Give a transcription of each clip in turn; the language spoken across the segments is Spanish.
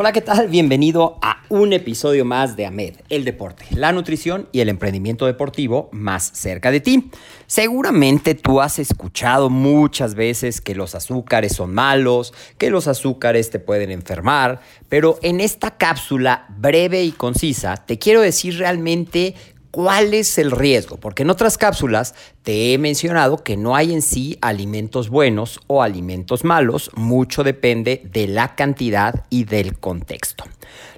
Hola, ¿qué tal? Bienvenido a un episodio más de AMED, el deporte, la nutrición y el emprendimiento deportivo más cerca de ti. Seguramente tú has escuchado muchas veces que los azúcares son malos, que los azúcares te pueden enfermar, pero en esta cápsula breve y concisa te quiero decir realmente ¿Cuál es el riesgo? Porque en otras cápsulas te he mencionado que no hay en sí alimentos buenos o alimentos malos, mucho depende de la cantidad y del contexto.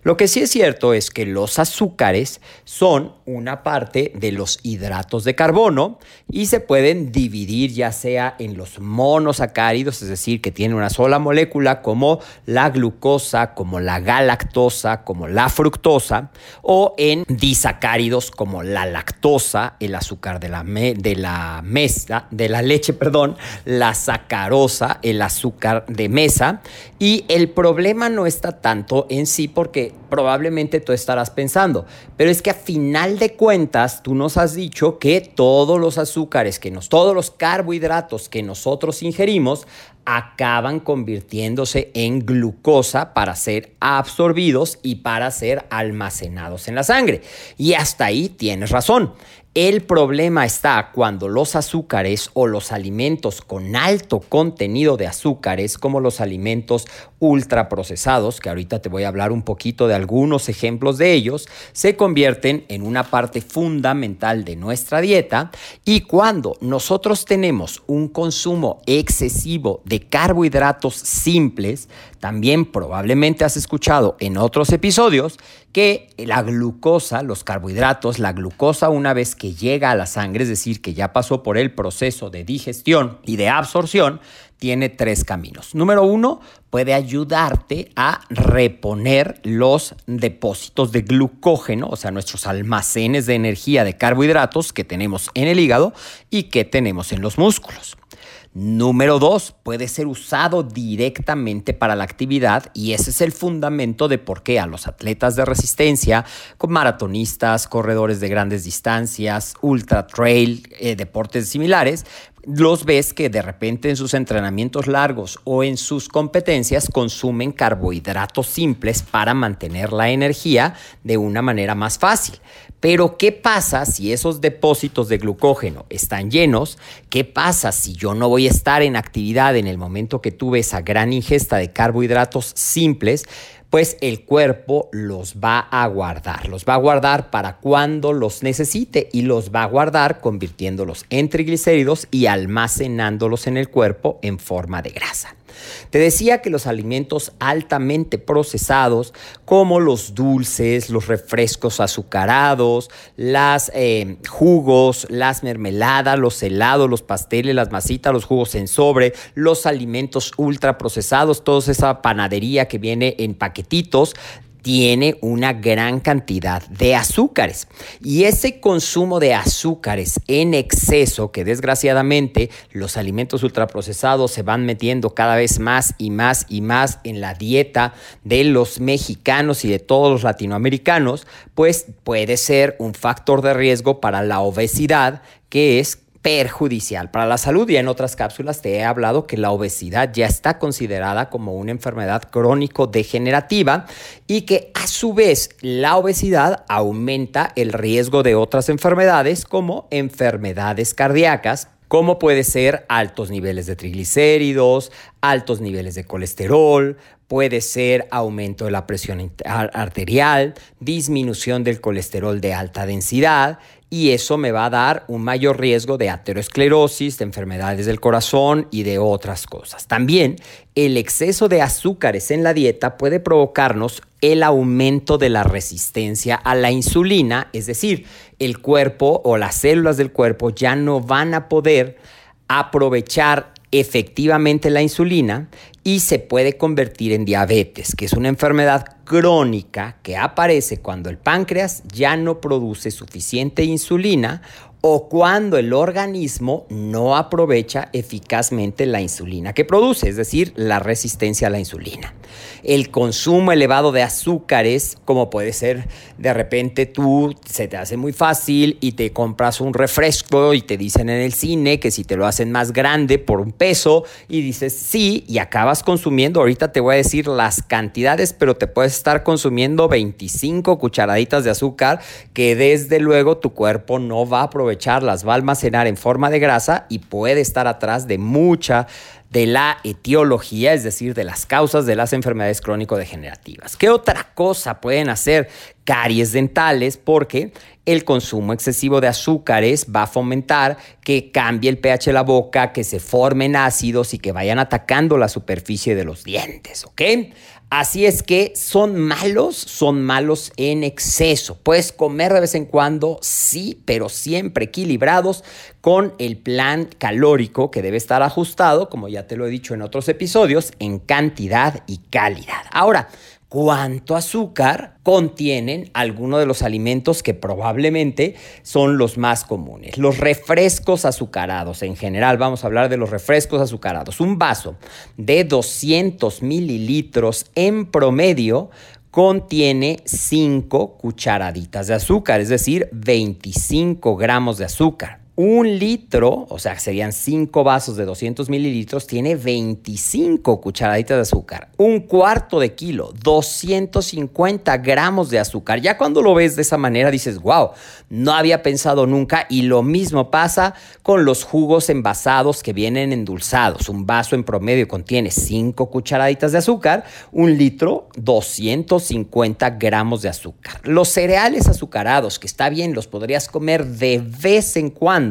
Lo que sí es cierto es que los azúcares son una parte de los hidratos de carbono y se pueden dividir ya sea en los monosacáridos, es decir, que tienen una sola molécula como la glucosa, como la galactosa, como la fructosa, o en disacáridos como la lactosa, el azúcar de la, de la mesa, de la leche, perdón, la sacarosa, el azúcar de mesa. Y el problema no está tanto en sí porque probablemente tú estarás pensando, pero es que a final de cuentas tú nos has dicho que todos los azúcares, que nos, todos los carbohidratos que nosotros ingerimos acaban convirtiéndose en glucosa para ser absorbidos y para ser almacenados en la sangre. Y hasta ahí tienes razón. El problema está cuando los azúcares o los alimentos con alto contenido de azúcares, como los alimentos ultraprocesados, que ahorita te voy a hablar un poquito de algunos ejemplos de ellos, se convierten en una parte fundamental de nuestra dieta. Y cuando nosotros tenemos un consumo excesivo de carbohidratos simples, también probablemente has escuchado en otros episodios que la glucosa, los carbohidratos, la glucosa una vez que llega a la sangre, es decir, que ya pasó por el proceso de digestión y de absorción, tiene tres caminos. Número uno, puede ayudarte a reponer los depósitos de glucógeno, o sea, nuestros almacenes de energía de carbohidratos que tenemos en el hígado y que tenemos en los músculos. Número dos, puede ser usado directamente para la actividad y ese es el fundamento de por qué a los atletas de resistencia, con maratonistas, corredores de grandes distancias, ultra trail, eh, deportes similares, los ves que de repente en sus entrenamientos largos o en sus competencias consumen carbohidratos simples para mantener la energía de una manera más fácil. Pero ¿qué pasa si esos depósitos de glucógeno están llenos? ¿Qué pasa si yo no voy a estar en actividad en el momento que tuve esa gran ingesta de carbohidratos simples? Pues el cuerpo los va a guardar, los va a guardar para cuando los necesite y los va a guardar convirtiéndolos en triglicéridos y almacenándolos en el cuerpo en forma de grasa. Te decía que los alimentos altamente procesados, como los dulces, los refrescos azucarados, las eh, jugos, las mermeladas, los helados, los pasteles, las masitas, los jugos en sobre, los alimentos ultra procesados, toda esa panadería que viene en paquetitos, tiene una gran cantidad de azúcares. Y ese consumo de azúcares en exceso, que desgraciadamente los alimentos ultraprocesados se van metiendo cada vez más y más y más en la dieta de los mexicanos y de todos los latinoamericanos, pues puede ser un factor de riesgo para la obesidad que es perjudicial para la salud. Y en otras cápsulas te he hablado que la obesidad ya está considerada como una enfermedad crónico-degenerativa y que a su vez la obesidad aumenta el riesgo de otras enfermedades como enfermedades cardíacas, como puede ser altos niveles de triglicéridos, altos niveles de colesterol, puede ser aumento de la presión arterial, disminución del colesterol de alta densidad y eso me va a dar un mayor riesgo de aterosclerosis, de enfermedades del corazón y de otras cosas. También el exceso de azúcares en la dieta puede provocarnos el aumento de la resistencia a la insulina, es decir, el cuerpo o las células del cuerpo ya no van a poder aprovechar efectivamente la insulina y se puede convertir en diabetes, que es una enfermedad crónica que aparece cuando el páncreas ya no produce suficiente insulina o cuando el organismo no aprovecha eficazmente la insulina que produce, es decir, la resistencia a la insulina. El consumo elevado de azúcares, como puede ser de repente tú se te hace muy fácil y te compras un refresco y te dicen en el cine que si te lo hacen más grande por un peso y dices sí y acabas consumiendo, ahorita te voy a decir las cantidades, pero te puedes estar consumiendo 25 cucharaditas de azúcar que desde luego tu cuerpo no va a aprovechar las va a almacenar en forma de grasa y puede estar atrás de mucha de la etiología, es decir, de las causas de las enfermedades crónico-degenerativas. ¿Qué otra cosa pueden hacer caries dentales? Porque el consumo excesivo de azúcares va a fomentar que cambie el pH de la boca, que se formen ácidos y que vayan atacando la superficie de los dientes, ¿ok? Así es que son malos, son malos en exceso. Puedes comer de vez en cuando, sí, pero siempre equilibrados con el plan calórico que debe estar ajustado, como ya te lo he dicho en otros episodios, en cantidad y calidad. Ahora, cuánto azúcar contienen algunos de los alimentos que probablemente son los más comunes. Los refrescos azucarados, en general vamos a hablar de los refrescos azucarados. Un vaso de 200 mililitros en promedio contiene 5 cucharaditas de azúcar, es decir, 25 gramos de azúcar. Un litro, o sea, serían 5 vasos de 200 mililitros, tiene 25 cucharaditas de azúcar. Un cuarto de kilo, 250 gramos de azúcar. Ya cuando lo ves de esa manera dices, wow, no había pensado nunca. Y lo mismo pasa con los jugos envasados que vienen endulzados. Un vaso en promedio contiene 5 cucharaditas de azúcar. Un litro, 250 gramos de azúcar. Los cereales azucarados, que está bien, los podrías comer de vez en cuando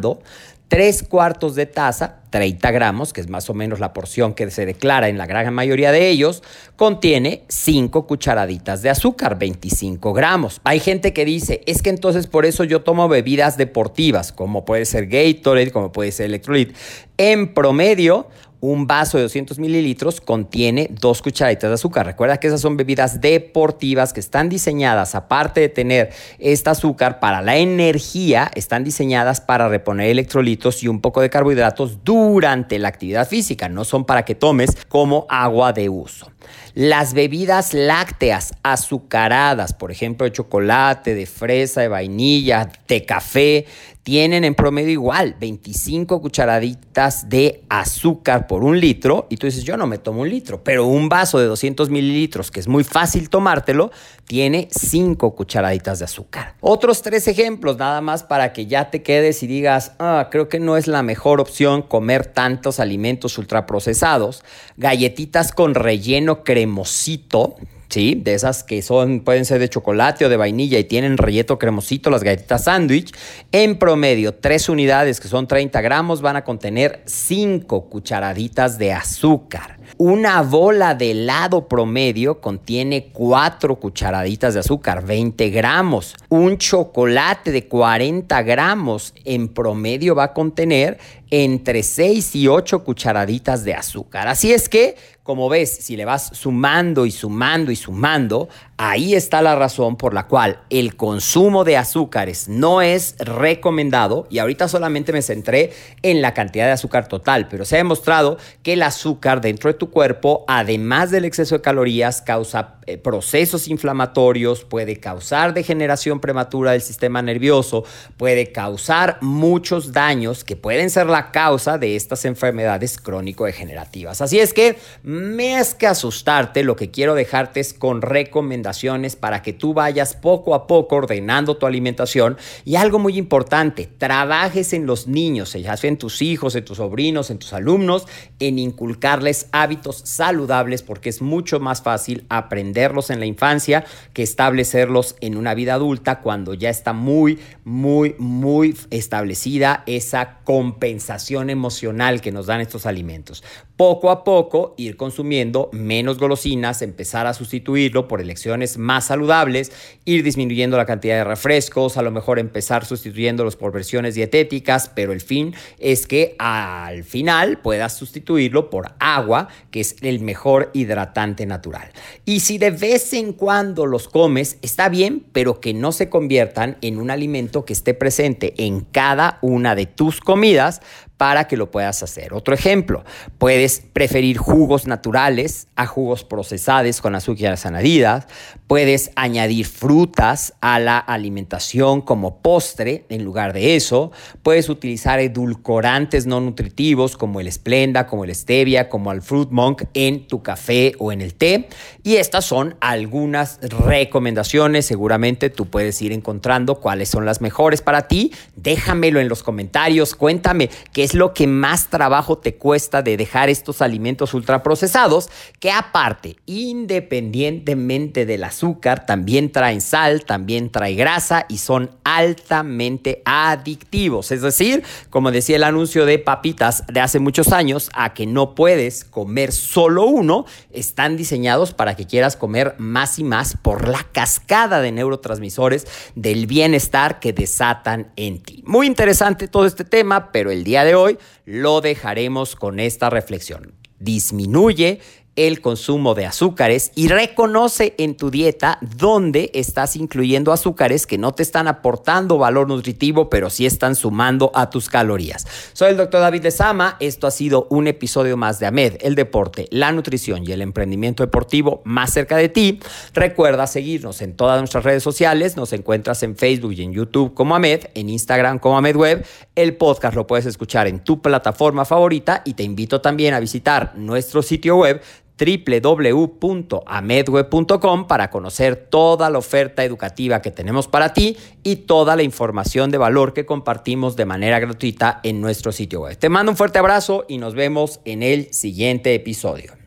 tres cuartos de taza, 30 gramos, que es más o menos la porción que se declara en la gran mayoría de ellos, contiene 5 cucharaditas de azúcar, 25 gramos. Hay gente que dice, es que entonces por eso yo tomo bebidas deportivas, como puede ser Gatorade, como puede ser Electrolyte. En promedio, un vaso de 200 mililitros contiene dos cucharaditas de azúcar. Recuerda que esas son bebidas deportivas que están diseñadas, aparte de tener este azúcar para la energía, están diseñadas para reponer electrolitos y un poco de carbohidratos durante la actividad física. No son para que tomes como agua de uso. Las bebidas lácteas azucaradas, por ejemplo, de chocolate, de fresa, de vainilla, de café, tienen en promedio igual 25 cucharaditas de azúcar por un litro. Y tú dices, yo no me tomo un litro, pero un vaso de 200 mililitros, que es muy fácil tomártelo, tiene 5 cucharaditas de azúcar. Otros tres ejemplos, nada más para que ya te quedes y digas, ah, creo que no es la mejor opción comer tantos alimentos ultraprocesados. Galletitas con relleno cremosito ¿sí? De esas que son, pueden ser de chocolate o de vainilla y tienen relleno cremosito, las galletitas sándwich. En promedio, tres unidades que son 30 gramos van a contener 5 cucharaditas de azúcar. Una bola de helado promedio contiene 4 cucharaditas de azúcar, 20 gramos. Un chocolate de 40 gramos en promedio va a contener entre 6 y 8 cucharaditas de azúcar. Así es que, como ves, si le vas sumando y sumando y sumando, Ahí está la razón por la cual el consumo de azúcares no es recomendado y ahorita solamente me centré en la cantidad de azúcar total, pero se ha demostrado que el azúcar dentro de tu cuerpo, además del exceso de calorías, causa eh, procesos inflamatorios, puede causar degeneración prematura del sistema nervioso, puede causar muchos daños que pueden ser la causa de estas enfermedades crónico-degenerativas. Así es que, más que asustarte, lo que quiero dejarte es con recomendaciones para que tú vayas poco a poco ordenando tu alimentación y algo muy importante, trabajes en los niños, sea en tus hijos, en tus sobrinos, en tus alumnos, en inculcarles hábitos saludables porque es mucho más fácil aprenderlos en la infancia que establecerlos en una vida adulta cuando ya está muy, muy, muy establecida esa compensación emocional que nos dan estos alimentos. Poco a poco ir consumiendo menos golosinas, empezar a sustituirlo por elecciones más saludables, ir disminuyendo la cantidad de refrescos, a lo mejor empezar sustituyéndolos por versiones dietéticas, pero el fin es que al final puedas sustituirlo por agua, que es el mejor hidratante natural. Y si de vez en cuando los comes, está bien, pero que no se conviertan en un alimento que esté presente en cada una de tus comidas para que lo puedas hacer. Otro ejemplo, puedes preferir jugos naturales a jugos procesados con azúcares añadidas, puedes añadir frutas a la alimentación como postre en lugar de eso, puedes utilizar edulcorantes no nutritivos como el Splenda, como el Stevia, como el Fruit Monk en tu café o en el té. Y estas son algunas recomendaciones, seguramente tú puedes ir encontrando cuáles son las mejores para ti. Déjamelo en los comentarios, cuéntame qué es lo que más trabajo te cuesta de dejar estos alimentos ultraprocesados, que aparte, independientemente del azúcar, también traen sal, también trae grasa y son altamente adictivos. Es decir, como decía el anuncio de papitas de hace muchos años, a que no puedes comer solo uno, están diseñados para que quieras comer más y más por la cascada de neurotransmisores del bienestar que desatan en ti. Muy interesante todo este tema, pero el día de hoy hoy lo dejaremos con esta reflexión. Disminuye el consumo de azúcares y reconoce en tu dieta dónde estás incluyendo azúcares que no te están aportando valor nutritivo, pero sí están sumando a tus calorías. Soy el doctor David Lezama. Esto ha sido un episodio más de AMED, el deporte, la nutrición y el emprendimiento deportivo más cerca de ti. Recuerda seguirnos en todas nuestras redes sociales. Nos encuentras en Facebook y en YouTube como AMED, en Instagram como AMED Web. El podcast lo puedes escuchar en tu plataforma favorita y te invito también a visitar nuestro sitio web www.amedweb.com para conocer toda la oferta educativa que tenemos para ti y toda la información de valor que compartimos de manera gratuita en nuestro sitio web. Te mando un fuerte abrazo y nos vemos en el siguiente episodio.